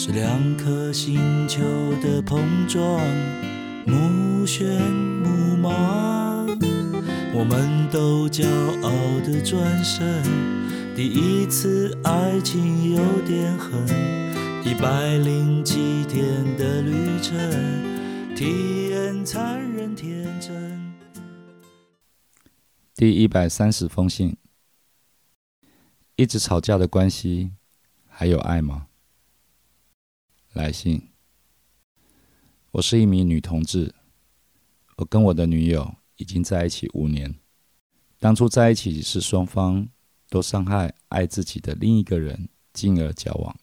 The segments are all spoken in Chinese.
是两颗星球的碰撞，目眩目盲。我们都骄傲的转身，第一次爱情有点狠，一百零七天的旅程，体验残忍天真。第一百三十封信，一直吵架的关系还有爱吗？来信，我是一名女同志，我跟我的女友已经在一起五年。当初在一起是双方都伤害爱自己的另一个人，进而交往。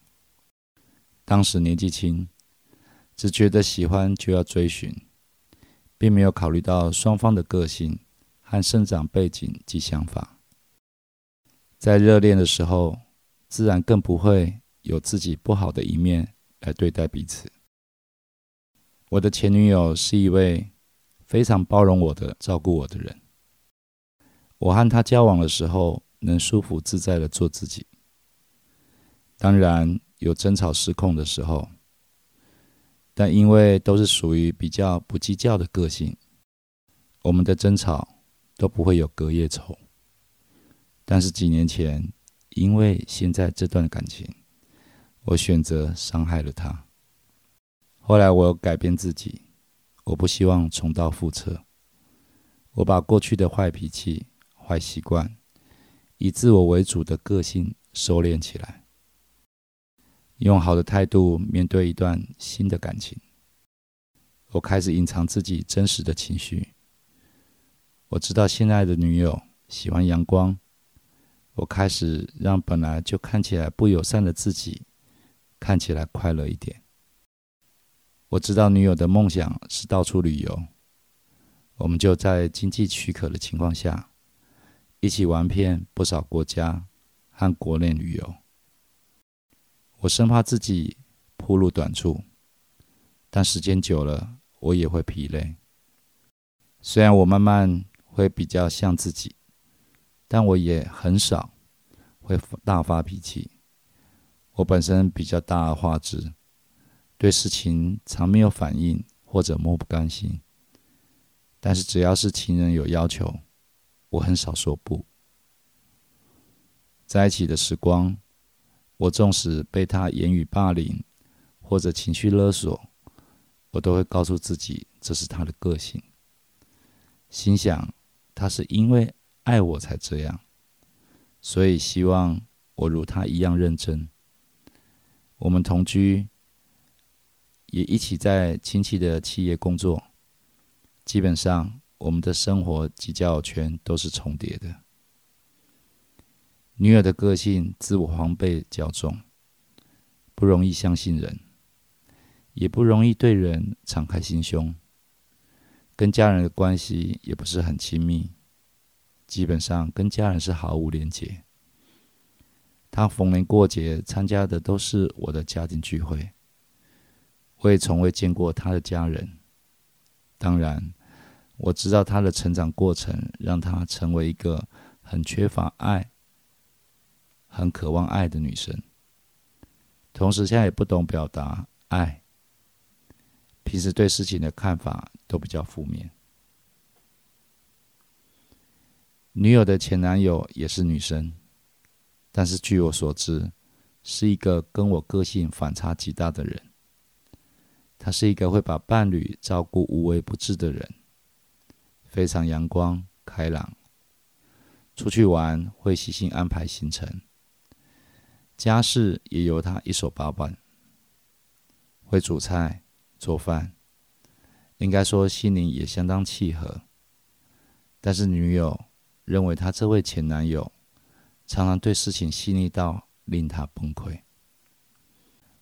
当时年纪轻，只觉得喜欢就要追寻，并没有考虑到双方的个性。和生长背景及想法，在热恋的时候，自然更不会有自己不好的一面来对待彼此。我的前女友是一位非常包容我的、照顾我的人。我和她交往的时候，能舒服自在的做自己。当然有争吵失控的时候，但因为都是属于比较不计较的个性，我们的争吵。都不会有隔夜仇，但是几年前，因为现在这段感情，我选择伤害了他。后来我改变自己，我不希望重蹈覆辙。我把过去的坏脾气、坏习惯，以自我为主的个性收敛起来，用好的态度面对一段新的感情。我开始隐藏自己真实的情绪。我知道现在的女友喜欢阳光，我开始让本来就看起来不友善的自己看起来快乐一点。我知道女友的梦想是到处旅游，我们就在经济许可的情况下，一起玩遍不少国家和国内旅游。我生怕自己铺路短处，但时间久了我也会疲累。虽然我慢慢。会比较像自己，但我也很少会大发脾气。我本身比较大而化之，对事情常没有反应或者漠不甘心。但是只要是情人有要求，我很少说不。在一起的时光，我纵使被他言语霸凌或者情绪勒索，我都会告诉自己这是他的个性，心想。他是因为爱我才这样，所以希望我如他一样认真。我们同居，也一起在亲戚的企业工作，基本上我们的生活及交友圈都是重叠的。女友的个性自我防备较重，不容易相信人，也不容易对人敞开心胸。跟家人的关系也不是很亲密，基本上跟家人是毫无连结。他逢年过节参加的都是我的家庭聚会，我也从未见过他的家人。当然，我知道他的成长过程让他成为一个很缺乏爱、很渴望爱的女生，同时现在也不懂表达爱。平时对事情的看法都比较负面。女友的前男友也是女生，但是据我所知，是一个跟我个性反差极大的人。他是一个会把伴侣照顾无微不至的人，非常阳光开朗，出去玩会细心安排行程，家事也由他一手包办，会煮菜。做饭，应该说心灵也相当契合。但是女友认为他这位前男友常常对事情细腻到令他崩溃。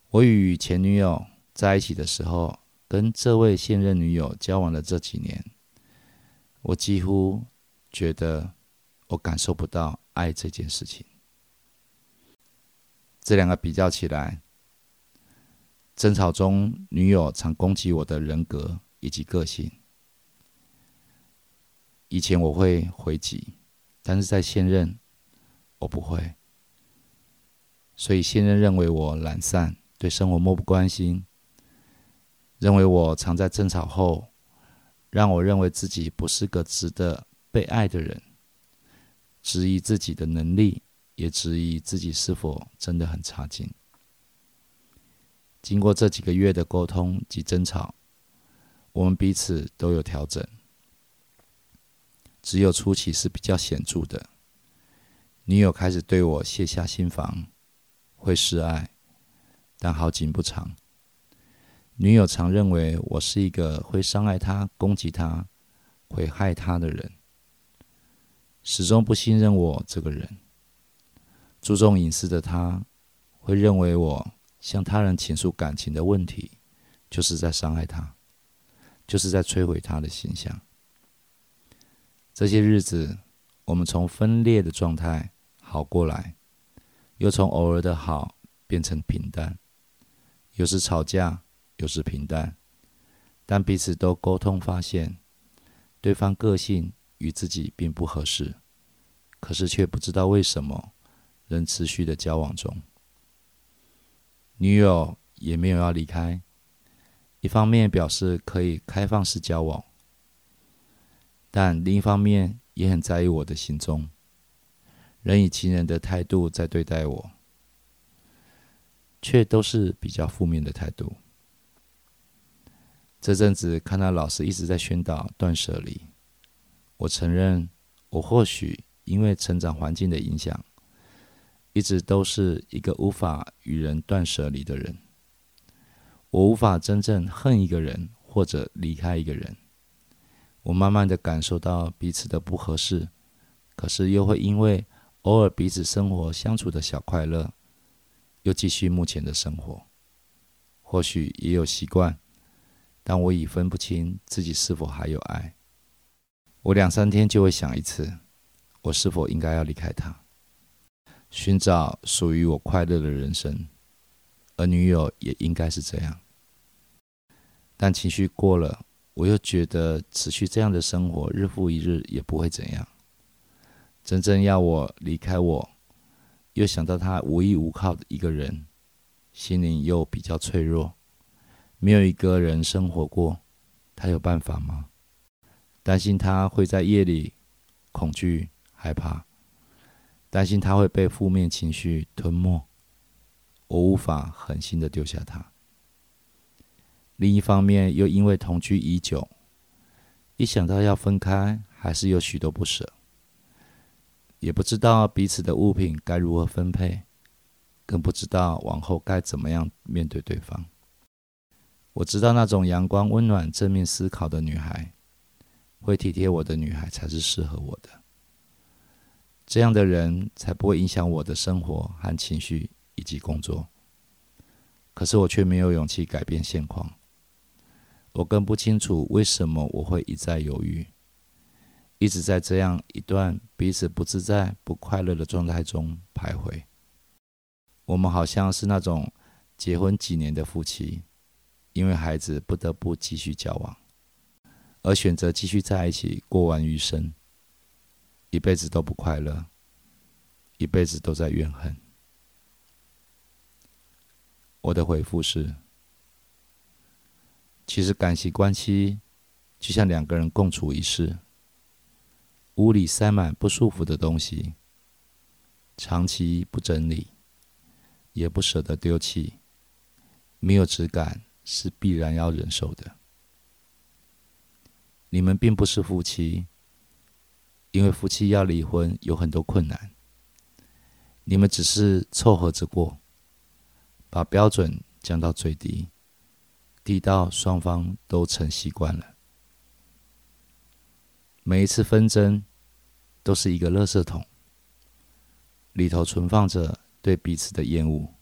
我与前女友在一起的时候，跟这位现任女友交往的这几年，我几乎觉得我感受不到爱这件事情。这两个比较起来，争吵中女友常攻击我的人格以及个性。以前我会回击，但是在现任我不会，所以现任认为我懒散，对生活漠不关心。认为我常在争吵后，让我认为自己不是个值得被爱的人，质疑自己的能力，也质疑自己是否真的很差劲。经过这几个月的沟通及争吵，我们彼此都有调整，只有初期是比较显著的。女友开始对我卸下心防，会示爱，但好景不长。女友常认为我是一个会伤害她、攻击她、会害她的人，始终不信任我这个人。注重隐私的她，会认为我向他人倾诉感情的问题，就是在伤害她，就是在摧毁她的形象。这些日子，我们从分裂的状态好过来，又从偶尔的好变成平淡，有时吵架。有时平淡，但彼此都沟通，发现对方个性与自己并不合适，可是却不知道为什么仍持续的交往中。女友也没有要离开，一方面表示可以开放式交往，但另一方面也很在意我的行踪，人以情人的态度在对待我，却都是比较负面的态度。这阵子看到老师一直在宣导断舍离，我承认我或许因为成长环境的影响，一直都是一个无法与人断舍离的人。我无法真正恨一个人或者离开一个人。我慢慢的感受到彼此的不合适，可是又会因为偶尔彼此生活相处的小快乐，又继续目前的生活。或许也有习惯。但我已分不清自己是否还有爱。我两三天就会想一次，我是否应该要离开他，寻找属于我快乐的人生。而女友也应该是这样。但情绪过了，我又觉得持续这样的生活，日复一日也不会怎样。真正要我离开，我又想到他无依无靠的一个人，心灵又比较脆弱。没有一个人生活过，他有办法吗？担心他会在夜里恐惧、害怕，担心他会被负面情绪吞没，我无法狠心的丢下他。另一方面，又因为同居已久，一想到要分开，还是有许多不舍，也不知道彼此的物品该如何分配，更不知道往后该怎么样面对对方。我知道那种阳光、温暖、正面思考的女孩，会体贴我的女孩才是适合我的。这样的人才不会影响我的生活和情绪以及工作。可是我却没有勇气改变现况。我更不清楚为什么我会一再犹豫，一直在这样一段彼此不自在、不快乐的状态中徘徊。我们好像是那种结婚几年的夫妻。因为孩子不得不继续交往，而选择继续在一起过完余生，一辈子都不快乐，一辈子都在怨恨。我的回复是：其实感情关系就像两个人共处一室，屋里塞满不舒服的东西，长期不整理，也不舍得丢弃，没有质感。是必然要忍受的。你们并不是夫妻，因为夫妻要离婚有很多困难。你们只是凑合着过，把标准降到最低，低到双方都成习惯了。每一次纷争都是一个垃圾桶，里头存放着对彼此的厌恶，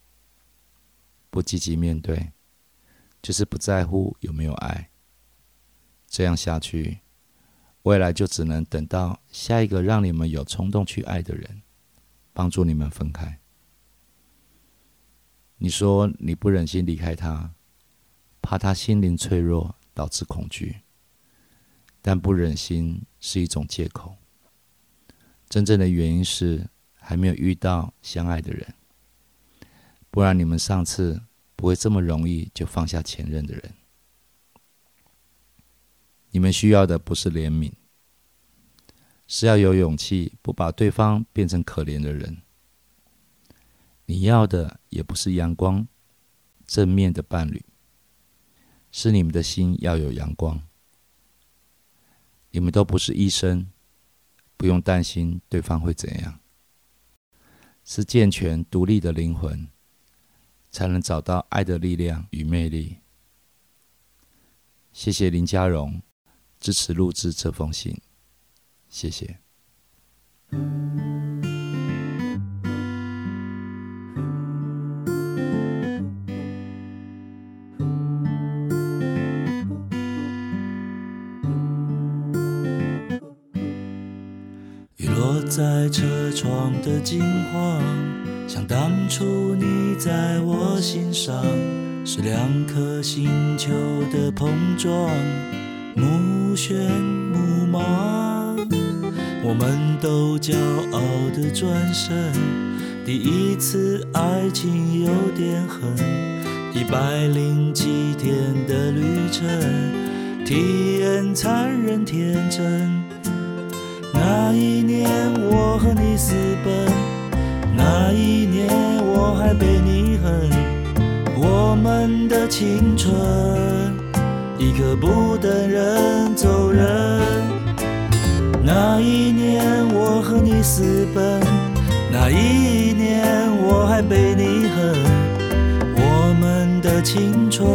不积极面对。就是不在乎有没有爱。这样下去，未来就只能等到下一个让你们有冲动去爱的人，帮助你们分开。你说你不忍心离开他，怕他心灵脆弱导致恐惧，但不忍心是一种借口。真正的原因是还没有遇到相爱的人，不然你们上次不会这么容易就放下前任的人。你们需要的不是怜悯，是要有勇气，不把对方变成可怜的人。你要的也不是阳光、正面的伴侣，是你们的心要有阳光。你们都不是医生，不用担心对方会怎样。是健全独立的灵魂，才能找到爱的力量与魅力。谢谢林家荣。支持录制这封信，谢谢。车窗的金黄，像当初你在我心上，是两颗星球的碰撞。目眩目盲，我们都骄傲的转身。第一次爱情有点狠，一百零七天的旅程，体验残忍天真。那一年我和你私奔，那一年我还被你恨，我们的青春。一刻不等人走人。那一年我和你私奔，那一年我还被你恨。我们的青春，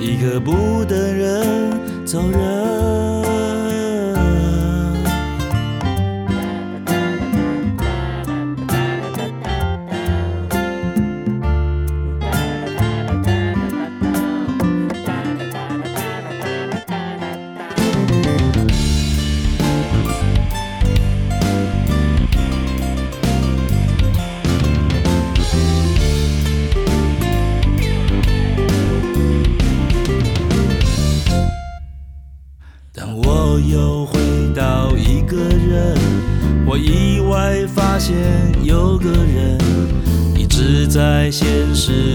一刻不等人走人。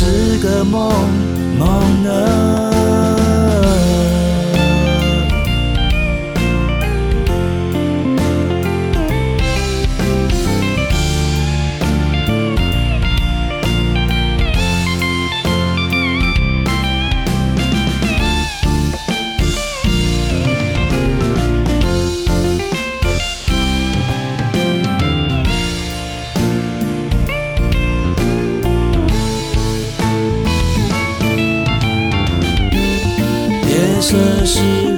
是个梦梦呢色是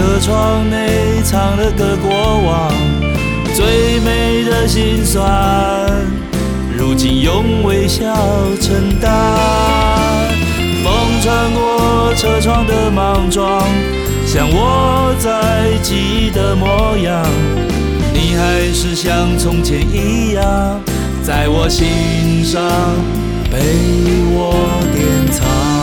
车窗内藏了个过往，最美的心酸，如今用微笑承担。风穿过车窗的莽撞，像我在记忆的模样。你还是像从前一样，在我心上，被我典藏。